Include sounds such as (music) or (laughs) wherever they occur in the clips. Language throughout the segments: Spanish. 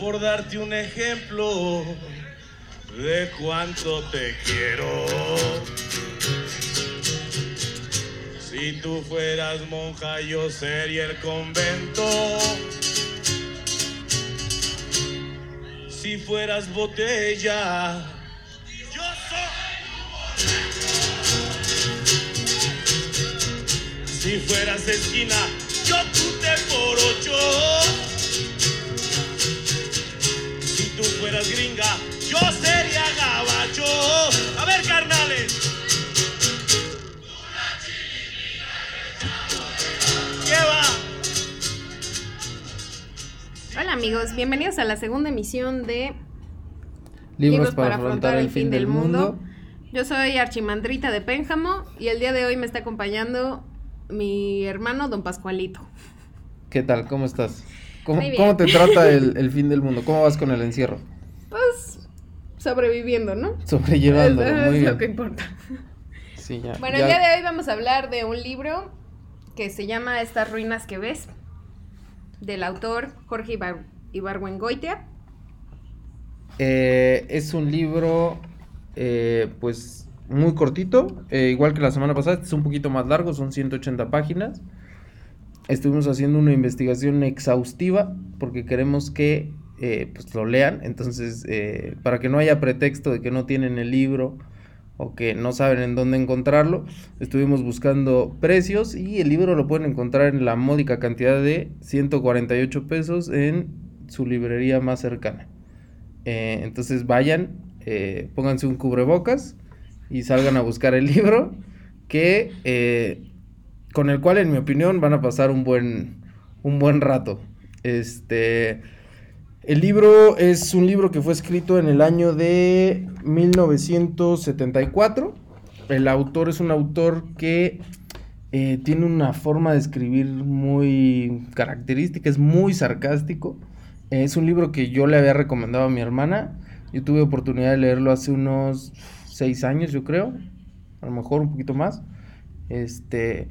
por darte un ejemplo de cuánto te quiero. Si tú fueras monja, yo sería el convento. Si fueras botella, yo soy. Si fueras esquina, yo te por ocho. Tú fueras gringa, yo sería gabacho. A ver, carnales. ¿Qué va? Hola amigos, bienvenidos a la segunda emisión de Libros, para, afrontar el fin del mundo. Yo soy Archimandrita de Pénjamo y el día de hoy me está acompañando mi hermano Don Pascualito. ¿Qué tal? ¿Cómo estás? ¿Cómo, cómo te trata el, (laughs) el fin del mundo? ¿Cómo vas con el encierro? Pues sobreviviendo, ¿no? Sobrellevándolo, es, muy es bien. lo que importa. Sí, ya. Bueno, ya- el día de hoy vamos a hablar de un libro que se llama Estas ruinas que ves, del autor Jorge Ibar Ibargüengoitia. Eh, es un libro, eh, pues, muy cortito, eh, igual que la semana pasada, es un poquito más largo, son 180 páginas. Estuvimos haciendo una investigación exhaustiva porque queremos que eh, pues, lo lean, entonces, eh, para que no haya pretexto de que no tienen el libro o que no saben en dónde encontrarlo, estuvimos buscando precios y el libro lo pueden encontrar en la módica cantidad de 148 pesos en su librería más cercana. Eh, entonces vayan, pónganse un cubrebocas y salgan a buscar el (laughs) libro que con el cual en mi opinión van a pasar un buen un buen rato. Este el libro es un libro que fue escrito en el año de 1974. El autor es un autor que eh, tiene una forma de escribir muy característica, es muy sarcástico. Es un libro que yo le había recomendado a mi hermana. Yo tuve oportunidad de leerlo hace unos seis años, yo creo. A lo mejor un poquito más. Este.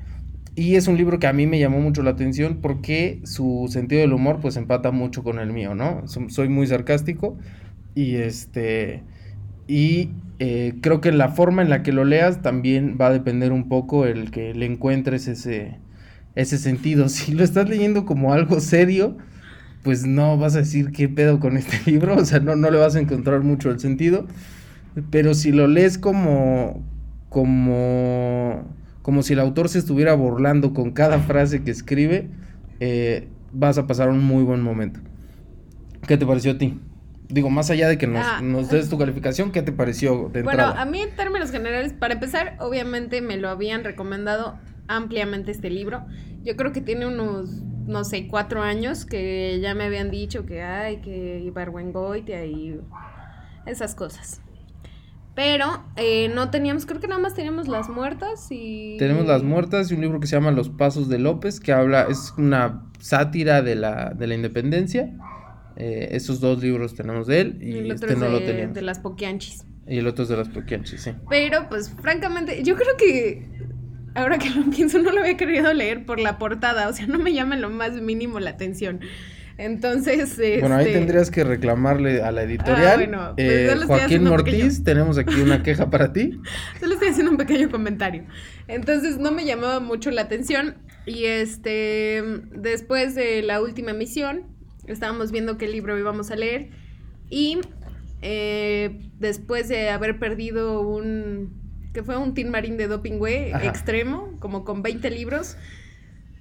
Y es un libro que a mí me llamó mucho la atención porque su sentido del humor pues empata mucho con el mío, ¿no? So- Soy muy sarcástico y este y eh, creo que la forma en la que lo leas también va a depender un poco el que le encuentres ese ese sentido. (laughs) Si lo estás leyendo como algo serio, pues no vas a decir qué pedo con este (laughs) libro, o sea, no, no le vas a encontrar mucho el sentido. Pero si lo lees como como como si el autor se estuviera burlando con cada frase que escribe, eh, vas a pasar un muy buen momento. ¿Qué te pareció a ti? Digo, más allá de que nos, Ah. nos des tu calificación, ¿qué te pareció de Bueno, entrada? a mí en términos generales, para empezar, obviamente me lo habían recomendado ampliamente este libro. Yo creo que tiene unos, no sé, cuatro años que ya me habían dicho que hay, que Ibargüengoitia y esas cosas. Pero eh, no teníamos, creo que nada más teníamos Las Muertas y... Tenemos Las Muertas y un libro que se llama Los Pasos de López, que habla, es una sátira de la, de la independencia. Eh, esos dos libros tenemos de él y, Y el otro este es no de, lo teníamos. de Las Poquianchis. Y el otro es de las Poquianchis, sí. Pero, pues, francamente, yo creo que ahora que lo pienso, no lo había querido leer por la portada. O sea, no me llama lo más mínimo la atención. Entonces, Bueno, ahí este, tendrías que reclamarle a la editorial. Ah, bueno, pues Eh, Joaquín Ortiz, pequeño- tenemos aquí una (laughs) queja para ti. Solo estoy haciendo un pequeño comentario. Entonces, no me llamaba mucho la atención. Y este, después de la última emisión, estábamos viendo qué libro íbamos a leer. Y eh, después de haber perdido un. que fue un Tin Marín de Doping Way Ajá. extremo, como con 20 libros.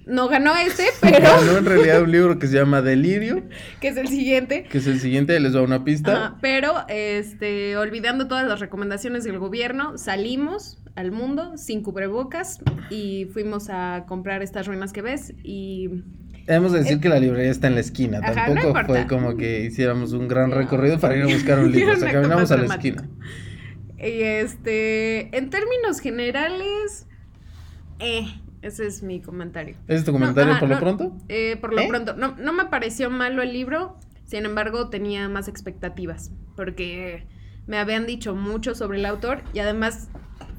No ganó este, (laughs) pero. Ganó en realidad un libro que se llama Delirio, (laughs) que es el siguiente. que es el siguiente, les doy una pista. Ajá, pero, este, olvidando todas las recomendaciones del gobierno, salimos al mundo sin cubrebocas y fuimos a comprar estas ruinas que ves y... Hemos de decir que la librería está en la esquina, Ajá, tampoco fue como que hiciéramos un gran No. recorrido para ir a (laughs) buscar un libro, o sea, caminamos a la esquina. y, este, en términos generales, eh, ese es mi comentario. ¿Ese es tu comentario ajá, por lo no. pronto? Eh, por lo ¿Eh? pronto, no, no me pareció malo el libro, sin embargo tenía más expectativas, porque me habían dicho mucho sobre el autor y además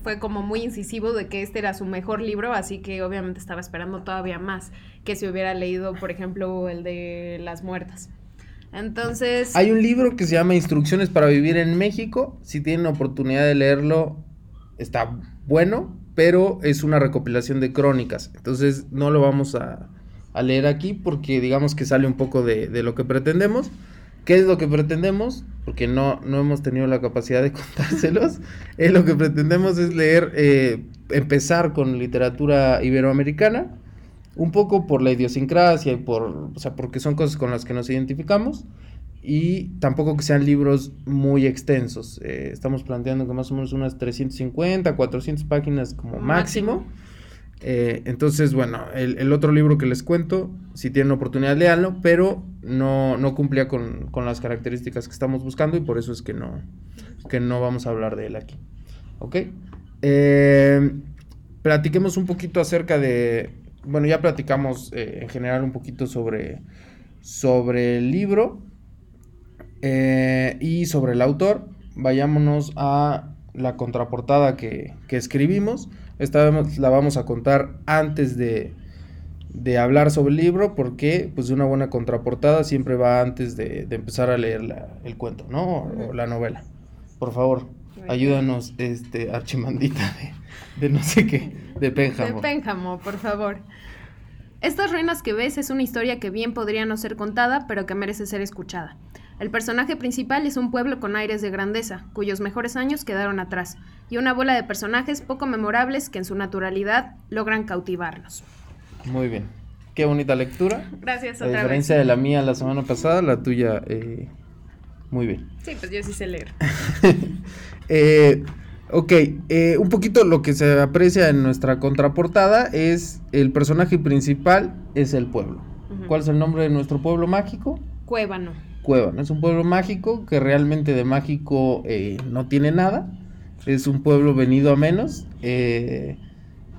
fue como muy incisivo de que este era su mejor libro, así que obviamente estaba esperando todavía más que si hubiera leído, por ejemplo, el de Las Muertas. Entonces... Hay un libro que se llama Instrucciones para vivir en México. Si tienen oportunidad de leerlo, está bueno, pero es una recopilación de crónicas. Entonces no lo vamos a, a leer aquí porque digamos que sale un poco de, de, lo que pretendemos. ¿Qué es lo que pretendemos? Porque no, no hemos tenido la capacidad de (laughs) contárselos. eh, lo que pretendemos es leer, eh, empezar con literatura iberoamericana, un poco por la idiosincrasia y por, o sea, porque son cosas con las que nos identificamos y tampoco que sean libros muy extensos. Eh, estamos planteando que más o menos unas 350, 400 páginas como máximo. máximo. Eh, entonces, bueno, el, el, otro libro que les cuento, si tienen oportunidad, leanlo, pero no, no cumplía con, con, las características que estamos buscando y por eso es que no, que no vamos a hablar de él aquí. ¿Ok? Eh, platiquemos un poquito acerca de, bueno, ya platicamos en general un poquito sobre, sobre el libro eh, y sobre el autor. Vayámonos a la contraportada que, que escribimos. Esta vez la vamos a contar antes de, de, hablar sobre el libro porque pues una buena contraportada siempre va antes de, de empezar a leer la, el cuento, ¿no? O, o, la novela. Por favor, ayúdanos, este, archimandita de, de no sé qué, de Pénjamo. De Pénjamo, por favor. Estas ruinas que ves es una historia que bien podría no ser contada, pero que merece ser escuchada. El personaje principal es un pueblo con aires de grandeza, cuyos mejores años quedaron atrás, y una bola de personajes poco memorables que en su naturalidad logran cautivarnos. Muy bien. Qué bonita lectura. Gracias, A otra diferencia vez. de la mía la semana pasada, la tuya, eh, muy bien. Sí, pues yo sí sé leer. (laughs) eh, ok, eh, un poquito lo que se aprecia en nuestra contraportada es el personaje principal es el pueblo. Uh -huh. ¿Cuál es el nombre de nuestro pueblo mágico? Cuébano. Cuébano. Es un pueblo mágico que realmente de mágico eh, no tiene nada. Es un pueblo venido a menos. Eh,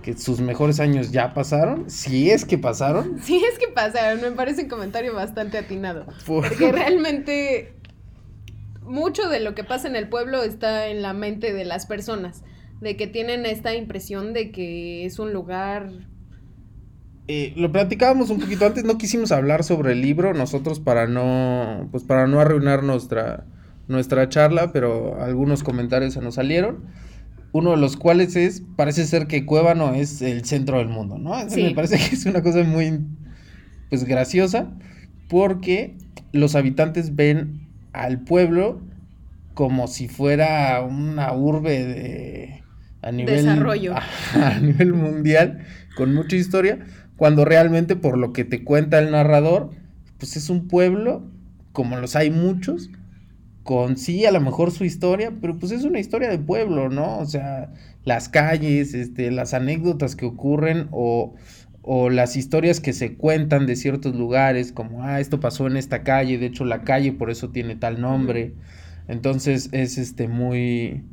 que sus mejores años ya pasaron. Si es que pasaron. (laughs) Si es que pasaron. Me parece un comentario bastante atinado. Por... Porque realmente mucho de lo que pasa en el pueblo está en la mente de las personas. De que tienen esta impresión de que es un lugar eh, lo platicábamos un poquito antes, no quisimos hablar sobre el libro nosotros para no, pues para no arruinar nuestra, nuestra charla, pero algunos comentarios se nos salieron. Uno de los cuales es, parece ser que Cuébano es el centro del mundo, ¿no? Eso sí. me parece que es una cosa muy, pues, graciosa, porque los habitantes ven al pueblo como si fuera una urbe de, a nivel, Desarrollo. A, (laughs) a nivel mundial, con mucha historia, cuando realmente por lo que te cuenta el narrador, pues es un pueblo, como los hay muchos, con sí a lo mejor su historia, pero pues es una historia de pueblo, ¿no? O sea, las calles, este, las anécdotas que ocurren o, o las historias que se cuentan de ciertos lugares, como, ah, esto pasó en esta calle, de hecho la calle por eso tiene tal nombre. Entonces es este muy,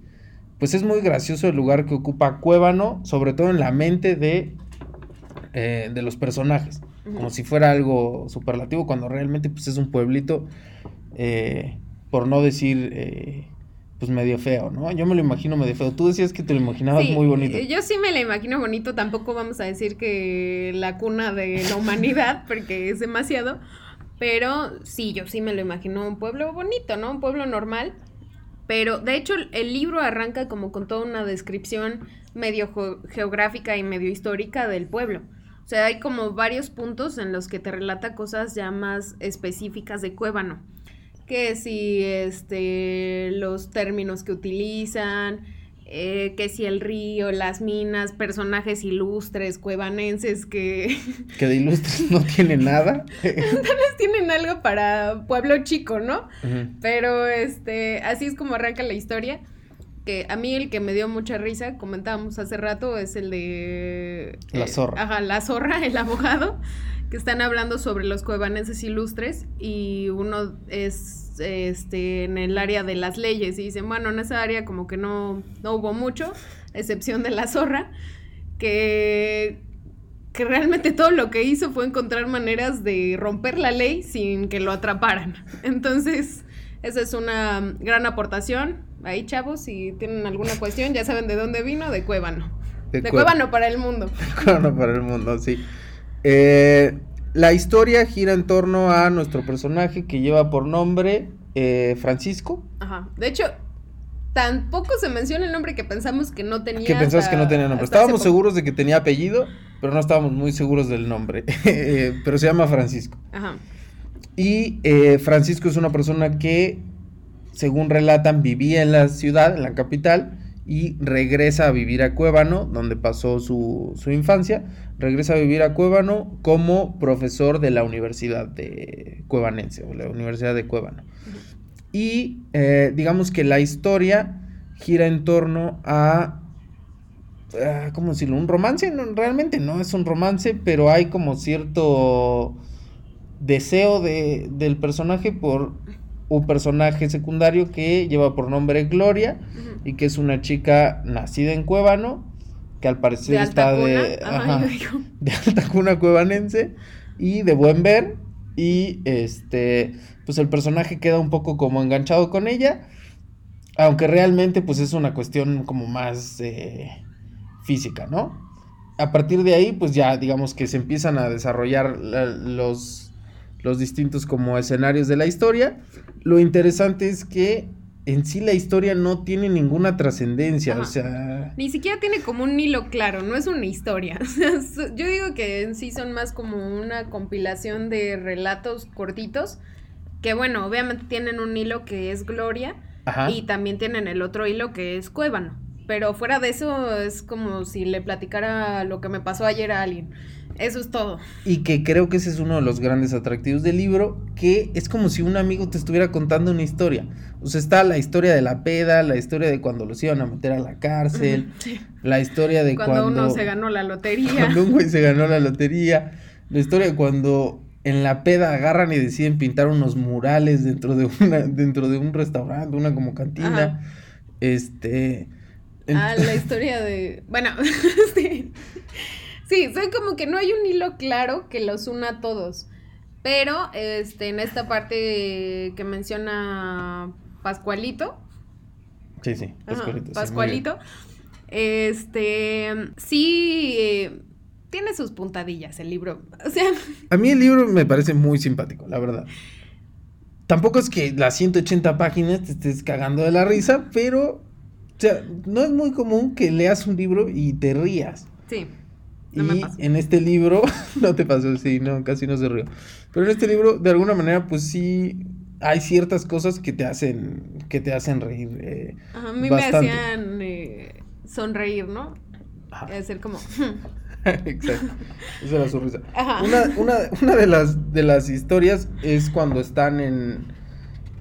pues es muy gracioso el lugar que ocupa Cuébano, sobre todo en la mente de eh, de los personajes, uh -huh. como si fuera algo superlativo, cuando realmente pues, es un pueblito, eh, por no decir, eh, pues medio feo, ¿no? Yo me lo imagino medio feo. Tú decías que te lo imaginabas sí, muy bonito. Yo sí me lo imagino bonito, tampoco vamos a decir que la cuna de la humanidad, (laughs) porque es demasiado, pero sí, yo sí me lo imagino un pueblo bonito, ¿no? Un pueblo normal. Pero de hecho el libro arranca como con toda una descripción medio geográfica y medio histórica del pueblo. O sea, hay como varios puntos en los que te relata cosas ya más específicas de Cuébano. Que si este, los términos que utilizan, eh, que si el río, las minas, personajes ilustres, cuevanenses que... (laughs) Que de ilustres no tienen nada. (laughs) Tal vez tienen algo para pueblo chico, ¿no? Uh -huh. Pero este, así es como arranca la historia que a mí el que me dio mucha risa, comentábamos hace rato, es el de... La zorra. Eh, ajá, la zorra, el abogado, que están hablando sobre los cuevanenses ilustres y uno es este en el área de las leyes y dicen, bueno, en esa área como que no, no hubo mucho, excepción de la zorra, que, que realmente todo lo que hizo fue encontrar maneras de romper la ley sin que lo atraparan. (laughs) Entonces, esa es una gran aportación. Ahí, chavos, si tienen alguna cuestión, ya saben de dónde vino, de Cuébano. De, de Cuébano para el mundo. (laughs) De Cuébano para el mundo, sí. Eh, la historia gira en torno a nuestro personaje que lleva por nombre eh, Francisco. Ajá. De hecho, tampoco se menciona el nombre que pensamos que no tenía. Que hasta- que no tenía nombre. Estábamos seguros de que tenía apellido, pero no estábamos muy seguros del nombre. (laughs) Eh, pero se llama Francisco. Ajá. Y eh, Francisco es una persona que, según relatan, vivía en la ciudad, en la capital, y regresa a vivir a Cuébano, donde pasó su, su infancia. Regresa a vivir a Cuébano como profesor de la Universidad de Cuevanense, o la Universidad de Cuébano. Y eh, digamos que la historia gira en torno a ah, ¿cómo decirlo? Un romance, no, realmente no es un romance, pero hay como cierto deseo de, del personaje por un personaje secundario que lleva por nombre Gloria y que es una chica nacida en Cuébano, que al parecer De está de, Ajá, alta cuna cuevanense y de buen ver y este pues el personaje queda un poco como enganchado con ella aunque realmente pues es una cuestión como más eh, física no a partir de ahí pues ya digamos que se empiezan a desarrollar la- los los distintos como escenarios de la historia lo interesante es que en sí la historia no tiene ninguna trascendencia o sea Ni siquiera tiene como un hilo claro, no es una historia. (laughs) Yo digo que en sí son más como una compilación de relatos cortitos, que bueno, obviamente tienen un hilo que es Gloria ajá y también tienen el otro hilo que es Cuébano. Pero fuera de eso es como si le platicara lo que me pasó ayer a alguien. Eso es todo. Y que creo que ese es uno de los grandes atractivos del libro, que es como si un amigo te estuviera contando una historia. O sea, está la historia de la peda, la historia de cuando los iban a meter a la cárcel, Sí. la historia de Cuando, cuando, uno se ganó la lotería. cuando un güey se ganó la lotería, la historia de cuando en la peda agarran y deciden pintar unos murales dentro de una dentro de un restaurante, una como cantina. Ajá. Este Ah, la historia de. Bueno, (laughs) sí. Sí, soy como que no hay un hilo claro que los una a todos. Pero este, en esta parte que menciona Pascualito. Sí, sí, ajá, Pascualito, sí. Pascualito. Este. Sí. eh, tiene sus puntadillas el libro. (laughs) O sea, A mí el libro me parece muy simpático, la verdad. Tampoco es que las 180 páginas te estés cagando de la risa, pero o sea, no es muy común que leas un libro y te rías. sí. No y en este libro, (laughs) no te pasó, sí, no, casi no se rió. Pero en este libro, de alguna manera, pues sí, hay ciertas cosas que te hacen, que te hacen reír. eh, Ajá, a mí bastante. me hacían eh, sonreír, ¿no? ajá. Hacer como. (laughs) (laughs) Exacto. Esa era su risa. Ajá. Una, una, una de las de las historias es cuando están en.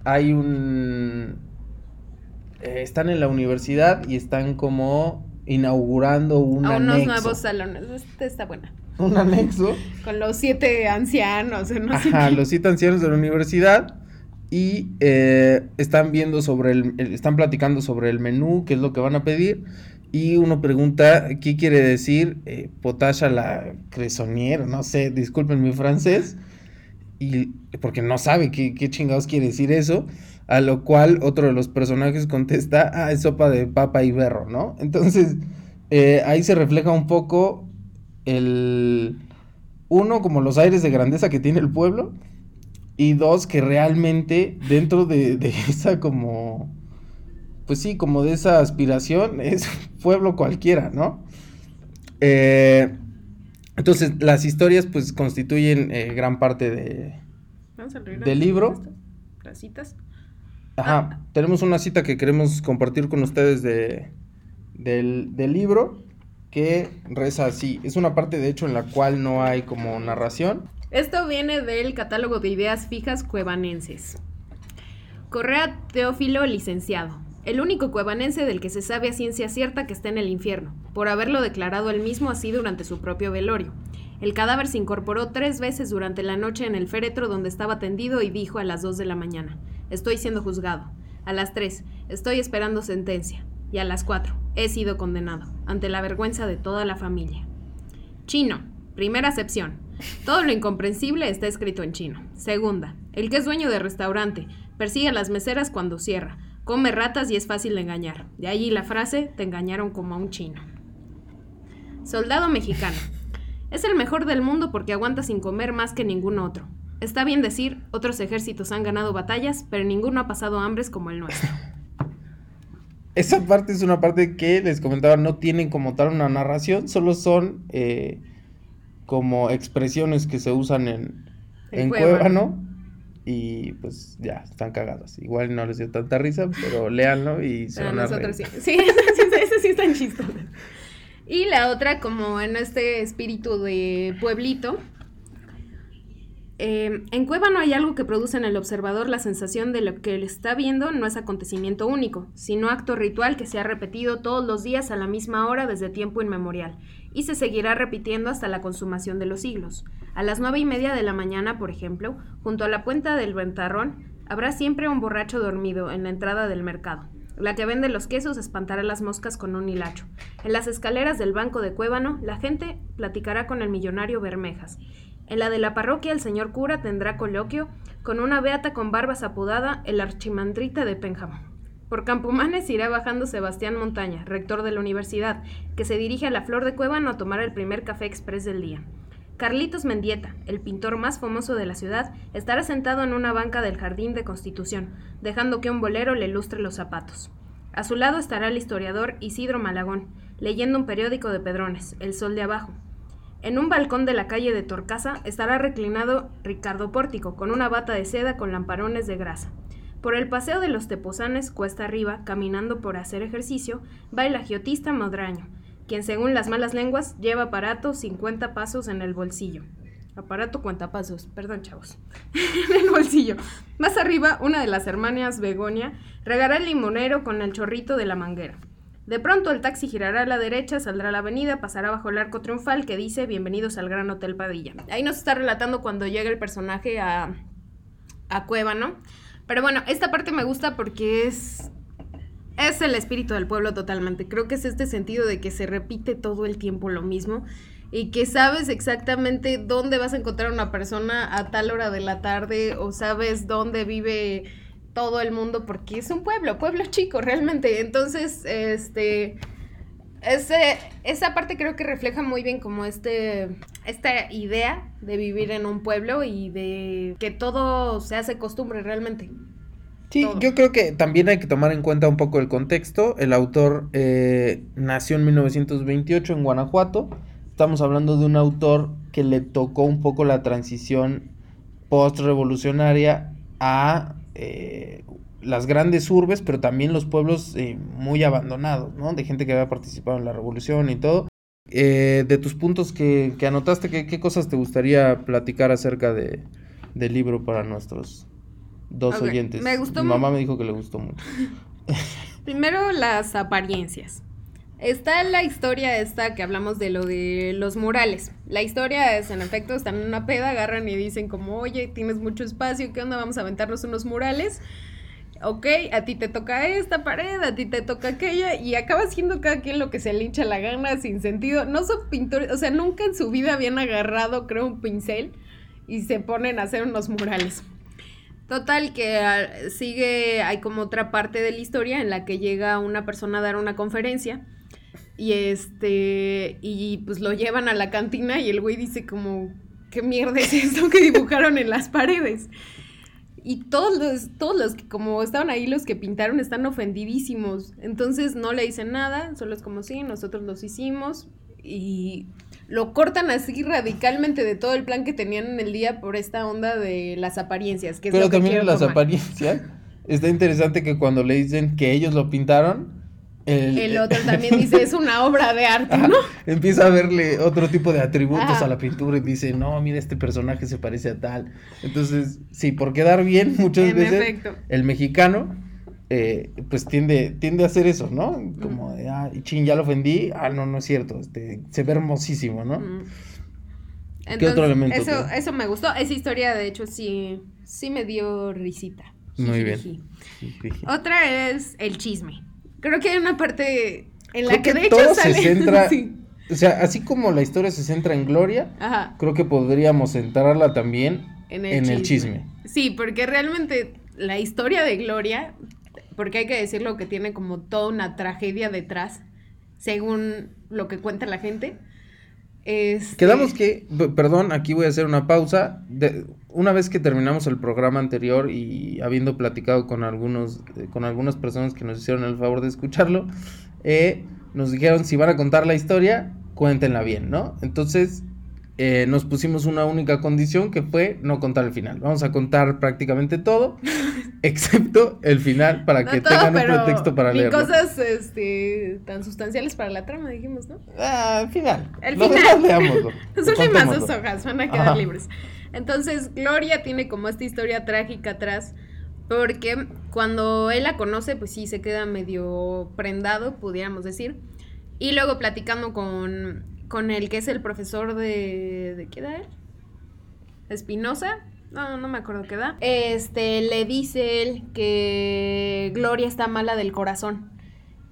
Hay un. eh, están en la universidad y están como inaugurando un a unos anexo. nuevos salones. Este está buena. Un anexo. Con los siete ancianos, no Ajá, los siete ancianos de la universidad. Y eh, están viendo sobre el, Están platicando sobre el menú, qué es lo que van a pedir. Y uno pregunta, ¿qué quiere decir eh, potache a la cresonier? No sé, disculpen mi francés. Y porque no sabe qué, qué chingados quiere decir eso. A lo cual otro de los personajes contesta, ah, es sopa de papa y berro, ¿no? Entonces, eh, ahí se refleja un poco el... Uno, como los aires de grandeza que tiene el pueblo. Y dos, que realmente dentro de, de (laughs) esa como... Pues sí, como de esa aspiración (laughs) es pueblo cualquiera, ¿no? Eh, entonces, las historias pues constituyen eh, gran parte de... Vamos a ¿Del libro? Las citas. Ajá, Ah. tenemos una cita que queremos compartir con ustedes de, del, del libro que reza así. Es una parte de hecho en la cual no hay como narración. Esto viene del catálogo de ideas fijas cuevanenses. Correa Teófilo, licenciado. El único cuevanense del que se sabe a ciencia cierta que está en el infierno, por haberlo declarado él mismo así durante su propio velorio. El cadáver se incorporó tres veces durante la noche en el féretro donde estaba tendido y dijo a las 2 de la mañana, estoy siendo juzgado. A las 3, estoy esperando sentencia. Y a las 4, he sido condenado, ante la vergüenza de toda la familia. Chino. Primera acepción. Todo lo incomprensible está escrito en chino. Segunda. El que es dueño de restaurante. Persigue a las meseras cuando cierra. Come ratas y es fácil de engañar. De allí la frase, te engañaron como a un chino. Soldado mexicano. Es el mejor del mundo porque aguanta sin comer más que ningún otro. Está bien decir, otros ejércitos han ganado batallas, pero ninguno ha pasado hambres como el nuestro. (laughs) Esa parte es una parte que les comentaba, no tienen como tal una narración, solo son eh, como expresiones que se usan en, En en Cuébano. Cuébano. Y pues ya, están cagadas. Igual no les dio tanta risa, pero léanlo y se Pero van a nosotros sí. reír. Sí, esas (laughs) esas sí están chistosas. Y la otra, como en este espíritu de pueblito. eh, en Cuébano hay algo que produce en el observador la sensación de lo que él está viendo no es acontecimiento único, sino acto ritual que se ha repetido todos los días a la misma hora desde tiempo inmemorial, y se seguirá repitiendo hasta la consumación de los siglos. A las nueve y media de la mañana, por ejemplo, junto a la puerta del ventarrón, habrá siempre un borracho dormido en la entrada del mercado. La que vende los quesos espantará las moscas con un hilacho. En las escaleras del banco de Cuébano, la gente platicará con el millonario Bermejas. En la de la parroquia, el señor cura tendrá coloquio con una beata con barbas apodada el archimandrita de Pénjamo. Por Campomanes irá bajando Sebastián Montaña, rector de la universidad, que se dirige a la Flor de Cuébano a tomar el primer café express del día. Carlitos Mendieta, el pintor más famoso de la ciudad, estará sentado en una banca del Jardín de Constitución, dejando que un bolero le lustre los zapatos. A su lado estará el historiador Isidro Malagón, leyendo un periódico de Pedrones, El Sol de Abajo. En un balcón de la calle de Torcasa estará reclinado Ricardo Pórtico, con una bata de seda con lamparones de grasa. Por el paseo de los Tepozanes, cuesta arriba, caminando por hacer ejercicio, va el agiotista Modraño, quien según las malas lenguas lleva aparato 50 pasos en el bolsillo. Aparato cuentapasos, perdón chavos. (laughs) en el bolsillo. Más arriba, una de las hermanas Begonia regará el limonero con el chorrito de la manguera. De pronto el taxi girará a la derecha, saldrá a la avenida, pasará bajo el arco triunfal que dice Bienvenidos al Gran Hotel Padilla. Ahí nos está relatando cuando llega el personaje a, a Cuébano. Pero bueno, esta parte me gusta porque es es el espíritu del pueblo totalmente. Creo que es este sentido de que se repite todo el tiempo lo mismo y que sabes exactamente dónde vas a encontrar a una persona a tal hora de la tarde o sabes dónde vive todo el mundo porque es un pueblo, pueblo chico realmente. Entonces, este ese, esa parte creo que refleja muy bien como este esta idea de vivir en un pueblo y de que todo se hace costumbre realmente. Sí, todo. yo creo que también hay que tomar en cuenta un poco el contexto. El autor eh, nació en 1928 en Guanajuato. Estamos hablando de un autor que le tocó un poco la transición post-revolucionaria a eh, las grandes urbes, pero también los pueblos eh, muy abandonados, ¿no? De gente que había participado en la revolución y todo. Eh, de tus puntos que, que anotaste, ¿qué, qué cosas te gustaría platicar acerca de, del libro para nuestros dos Ok, oyentes? me gustó Mi mamá me dijo que le gustó mucho. (laughs) Primero las apariencias. Está la historia esta que hablamos de lo de los murales. La historia es, en efecto, están en una peda, agarran y dicen como, oye, tienes mucho espacio, ¿qué onda? Vamos a aventarnos unos murales. Ok, a ti te toca esta pared, a ti te toca aquella, y acaba siendo cada quien lo que se le hincha la gana sin sentido. No son pintores, o sea, nunca en su vida habían agarrado, creo, un pincel y se ponen a hacer unos murales. Total, que ah, sigue, hay como otra parte de la historia en la que llega una persona a dar una conferencia y este, y pues lo llevan a la cantina y el güey dice como, ¿qué mierda es esto que dibujaron en las paredes? Y todos los, todos los que como estaban ahí, los que pintaron, están ofendidísimos. Entonces no le dicen nada, solo es como, sí, nosotros los hicimos y lo cortan así radicalmente de todo el plan que tenían en el día por esta onda de las apariencias. Que es Pero lo que también quiero en las tomar. apariencias. Está interesante que cuando le dicen que ellos lo pintaron, el, El otro también (laughs) dice, es una obra de arte, ¿no? empieza a verle otro tipo de atributos a la pintura y dice, no, mira, este personaje se parece a tal. Entonces, sí, por quedar bien, (laughs) muchas En veces efecto. el mexicano, eh, pues tiende, tiende a hacer eso, ¿no? Como de, ah, chin, ya lo ofendí. Ah, no, no es cierto. Este, se ve hermosísimo, ¿no? Mm. ¿Qué otro elemento Eso, te- eso me gustó. Esa historia, de hecho, sí, sí me dio risita. Muy bien. Otra es el chisme. Creo que hay una parte en la Creo que, que de hecho todo sale. se centra- (laughs) Sí. O sea, así como la historia se centra en Gloria, Ajá. creo que podríamos centrarla también En el, en chisme. el chisme. Sí, porque realmente la historia de Gloria, porque hay que decirlo que tiene como toda una tragedia detrás, según lo que cuenta la gente. Este, Quedamos que, perdón, aquí voy a hacer una pausa. De- una vez que terminamos el programa anterior y habiendo platicado con algunos, eh, con algunas personas que nos hicieron el favor de escucharlo, eh, nos dijeron si van a contar la historia, cuéntenla bien, ¿no? Entonces eh, nos pusimos una única condición que fue no contar el final. Vamos a contar prácticamente todo, (laughs) excepto el final para no que todo, tengan un pretexto para leerlo. cosas este, tan sustanciales para la trama, dijimos, ¿no? Ah, el final. El final. leámoslo. Las últimas dos hojas van a quedar Ajá. libres. Entonces, Gloria tiene como esta historia trágica atrás. Porque cuando él la conoce, pues sí, se queda medio prendado, pudiéramos decir. Y luego platicando con, con el que es el profesor de... ¿De qué da él? Espinosa. No, no me acuerdo qué da. Este, le dice él que Gloria está mala del corazón.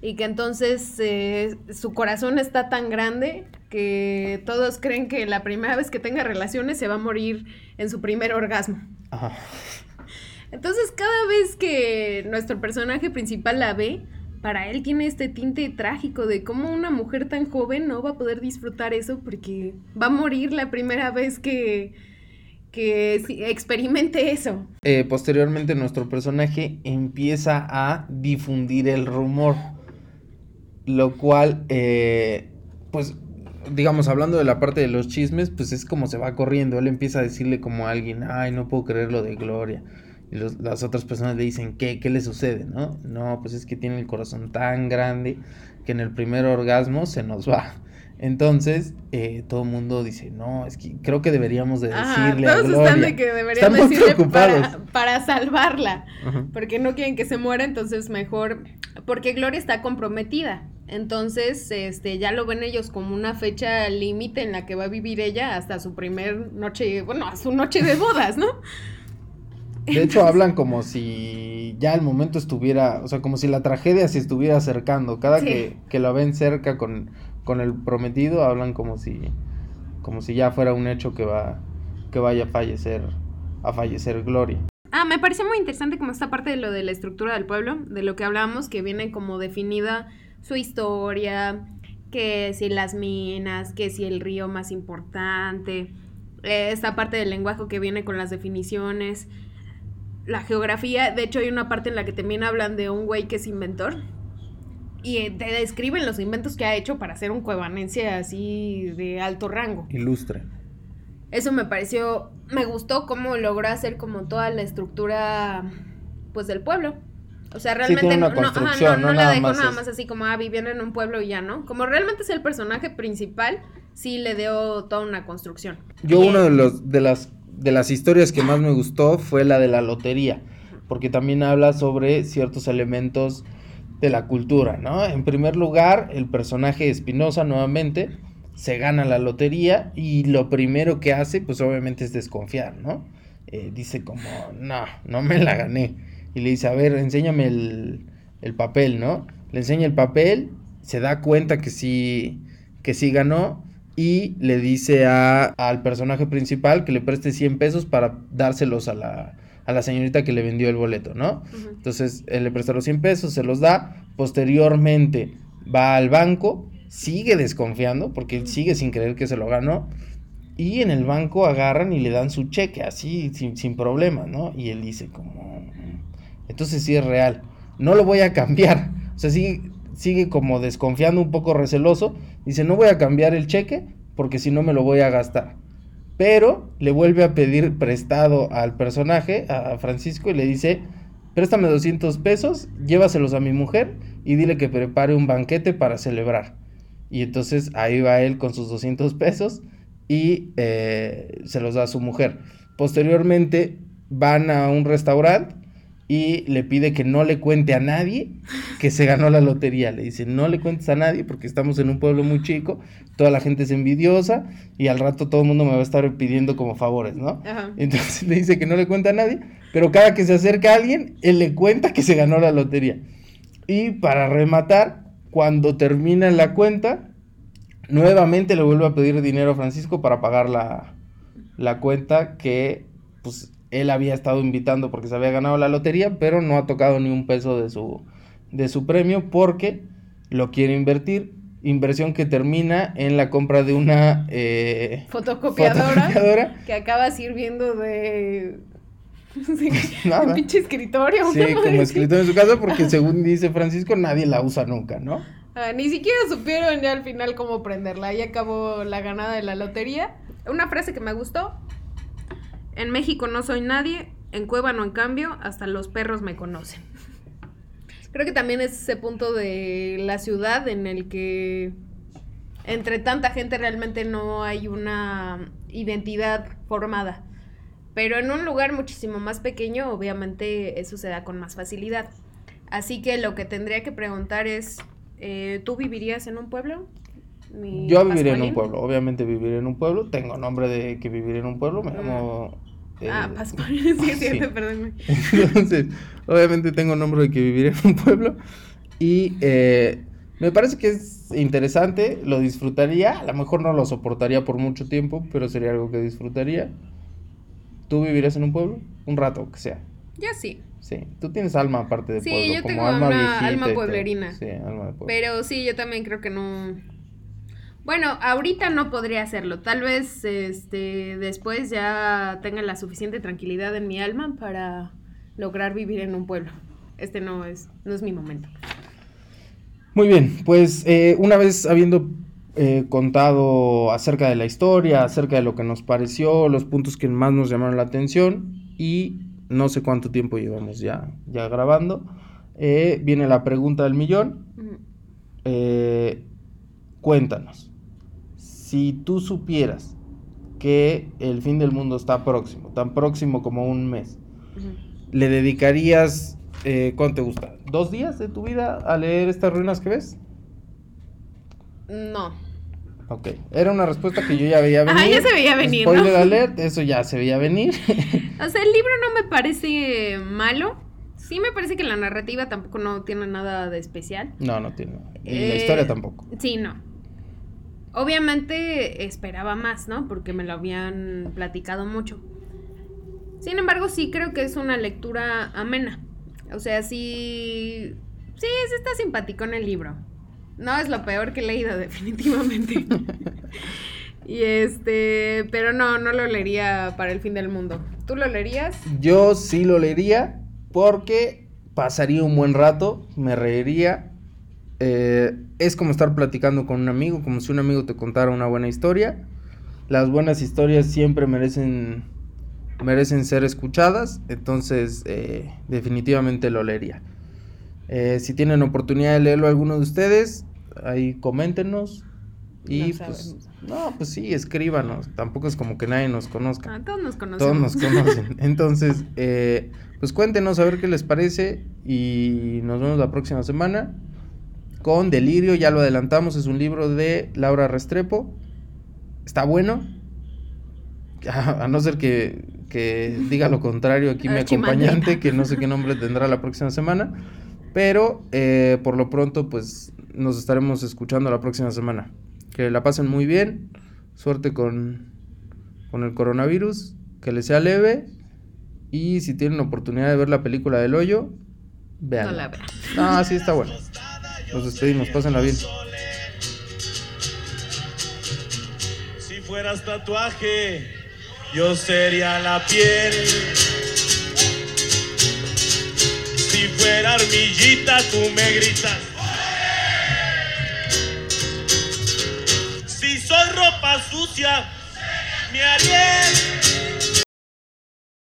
Y que entonces eh, su corazón está tan grande que todos creen que la primera vez que tenga relaciones se va a morir en su primer orgasmo. Ajá. (laughs) Entonces cada vez que nuestro personaje principal la ve, para él tiene este tinte trágico de cómo una mujer tan joven no va a poder disfrutar eso porque va a morir la primera vez que, que experimente eso. Eh, posteriormente nuestro personaje empieza a difundir el rumor, lo cual, eh, pues, digamos, hablando de la parte de los chismes, pues es como se va corriendo, él empieza a decirle como a alguien, ay, no puedo creer lo de Gloria, y los- las otras personas le dicen, ¿qué, qué le sucede? ¿No? No, pues es que tiene el corazón tan grande que en el primer orgasmo se nos va. Entonces, eh, todo el mundo dice, no, es que creo que deberíamos de Ajá, decirle a todos Gloria. están de que deberían Están muy decirle para, para salvarla. Ajá. Porque no quieren que se muera, entonces mejor. Porque Gloria está comprometida. Entonces, este, ya lo ven ellos como una fecha límite en la que va a vivir ella hasta su primer noche, bueno, a su noche de bodas, ¿no? De hecho, hablan como si ya el momento estuviera, o sea, como si la tragedia se estuviera acercando. Cada Sí. que, que la ven cerca con, con el prometido, hablan como si, como si ya fuera un hecho que va, que vaya a fallecer, a fallecer Gloria. Ah, me pareció muy interesante como esta parte de lo de la estructura del pueblo, de lo que hablábamos, que viene como definida su historia, que si las minas, que si el río más importante, eh, esta parte del lenguaje que viene con las definiciones, la geografía, de hecho hay una parte en la que también hablan de un güey que es inventor y eh, te describen los inventos que ha hecho para ser un cuevanense así de alto rango. Ilustre. Eso me pareció, me gustó cómo logró hacer como toda la estructura, pues, del pueblo. O sea, realmente una no, no, ajá, no, no no la dejó más nada es- más así como, ah, viviendo en un pueblo y ya, ¿no? Como realmente es el personaje principal, sí le dio toda una construcción. Yo uno eh, de los de las de las historias que más me gustó fue la de la lotería, porque también habla sobre ciertos elementos de la cultura, ¿no? En primer lugar, el personaje Espinosa nuevamente se gana la lotería y lo primero que hace, pues obviamente es desconfiar, ¿no? Eh, dice como, no, no me la gané. Y le dice, a ver, enséñame el, el papel, ¿no? Le enseña el papel, se da cuenta que sí, que sí ganó y le dice a, al personaje principal que le preste 100 pesos para dárselos a la, a la señorita que le vendió el boleto, ¿no? ujú. Entonces él le presta los 100 pesos, se los da, posteriormente va al banco, sigue desconfiando porque él sigue sin creer que se lo ganó y en el banco agarran y le dan su cheque así sin, sin problema, ¿no? Y él dice como, entonces sí es real, no lo voy a cambiar, o sea, sigue, sigue como desconfiando un poco receloso, dice no voy a cambiar el cheque porque si no me lo voy a gastar. Pero le vuelve a pedir prestado al personaje, a Francisco, y le dice, préstame 200 pesos, llévaselos a mi mujer y dile que prepare un banquete para celebrar. Y entonces ahí va él con sus 200 pesos y eh, se los da a su mujer. Posteriormente van a un restaurante y le pide que no le cuente a nadie que se ganó la lotería. Le dice, no le cuentes a nadie porque estamos en un pueblo muy chico, toda la gente es envidiosa y al rato todo el mundo me va a estar pidiendo como favores, ¿no? Ajá. Entonces (laughs) le dice que no le cuenta a nadie, pero cada que se acerca a alguien, él le cuenta que se ganó la lotería. Y para rematar, cuando termina la cuenta, nuevamente le vuelve a pedir dinero a Francisco para pagar la, la cuenta que pues él había estado invitando porque se había ganado la lotería, pero no ha tocado ni un peso de su, de su premio porque lo quiere invertir inversión que termina en la compra de una eh, Fotocopiadora, fotocopiadora. que acaba sirviendo de... (laughs) Sí, Nada. un pinche escritorio. Sí, como así. escritor en su casa, porque (laughs) según dice Francisco, nadie la usa nunca, ¿no? Ah, ni siquiera supieron ya al final cómo prenderla. Ahí acabó la ganada de la lotería. Una frase que me gustó. En México no soy nadie, en Cueva no en cambio, hasta los perros me conocen. Creo que también es ese punto de la ciudad en el que entre tanta gente realmente no hay una identidad formada. Pero en un lugar muchísimo más pequeño, obviamente eso se da con más facilidad. Así que lo que tendría que preguntar es, eh, ¿tú vivirías en un pueblo? Mi Yo viviré en un pueblo, obviamente viviré en un pueblo. Tengo nombre de que viviré en un pueblo, me llamo... eh, Ah, Pascualín, (laughs) sí, es cierto, sí. perdónme. (laughs) Entonces, obviamente tengo nombre de que viviré en un pueblo. Y eh, me parece que es interesante, lo disfrutaría. A lo mejor no lo soportaría por mucho tiempo, pero sería algo que disfrutaría. ¿Tú vivirías en un pueblo? Un rato, que sea. Yo sí, Sí, tú tienes alma aparte de Sí, pueblo, yo como tengo alma una viejita alma pueblerina. Sí, alma de pueblo. pero sí, yo también creo que no... Bueno, ahorita no podría hacerlo. Tal vez este después ya tenga la suficiente tranquilidad en mi alma para lograr vivir en un pueblo. Este no es, no es mi momento. Muy bien, pues eh, una vez habiendo eh, contado acerca de la historia, acerca de lo que nos pareció, los puntos que más nos llamaron la atención y no sé cuánto tiempo llevamos ya, ya grabando, eh, viene la pregunta del millón. Cuéntanos, si tú supieras que el fin del mundo está próximo, tan próximo como un mes. ¿le dedicarías, eh, cuánto te gusta, dos días de tu vida a leer estas ruinas que ves? No. Ok, era una respuesta que yo ya veía venir. Ajá, ya se veía venir, ¿no? Spoiler alert, eso ya se veía venir. (laughs) O sea, el libro no me parece malo. Sí me parece que la narrativa tampoco no tiene nada de especial. no, no tiene. Y la Eh, historia tampoco. Sí, no. Obviamente esperaba más, ¿no? Porque me lo habían platicado mucho. Sin embargo, sí creo que es una lectura amena. O sea, sí... Sí, sí está simpático en el libro. No es lo peor que he leído, (laughs) definitivamente. (laughs) y este... Pero no, no lo leería para el fin del mundo. ¿Tú lo leerías? Yo sí lo leería porque pasaría un buen rato, me reiría. Eh, es como estar platicando con un amigo, como si un amigo te contara una buena historia. Las buenas historias siempre merecen, merecen ser escuchadas, entonces eh, definitivamente lo leería. Eh, si tienen oportunidad de leerlo alguno de ustedes, ahí coméntenos. Y No pues, no, pues sí, escríbanos. Tampoco es como que nadie nos conozca. Ah, todos nos conocemos. Todos nos (laughs) conocen. Entonces, pues cuéntenos a ver qué les parece y nos vemos la próxima semana con Delirio, ya lo adelantamos, es un libro de Laura Restrepo. Está bueno. (laughs) A, no ser que, que diga lo contrario aquí mi Ah, acompañante, que no sé qué nombre tendrá la próxima semana. Pero eh, por lo pronto, pues nos estaremos escuchando la próxima semana. Que la pasen muy bien. Suerte con, con el coronavirus. Que les sea leve. Y si tienen oportunidad de ver la película del hoyo, vean. No la vean. No, sí está bueno. Nos despedimos, pásenla bien. Si fueras tatuaje, yo sería la piel. Si fuera armillita, tú me gritas. Si soy ropa sucia, mi Ariel.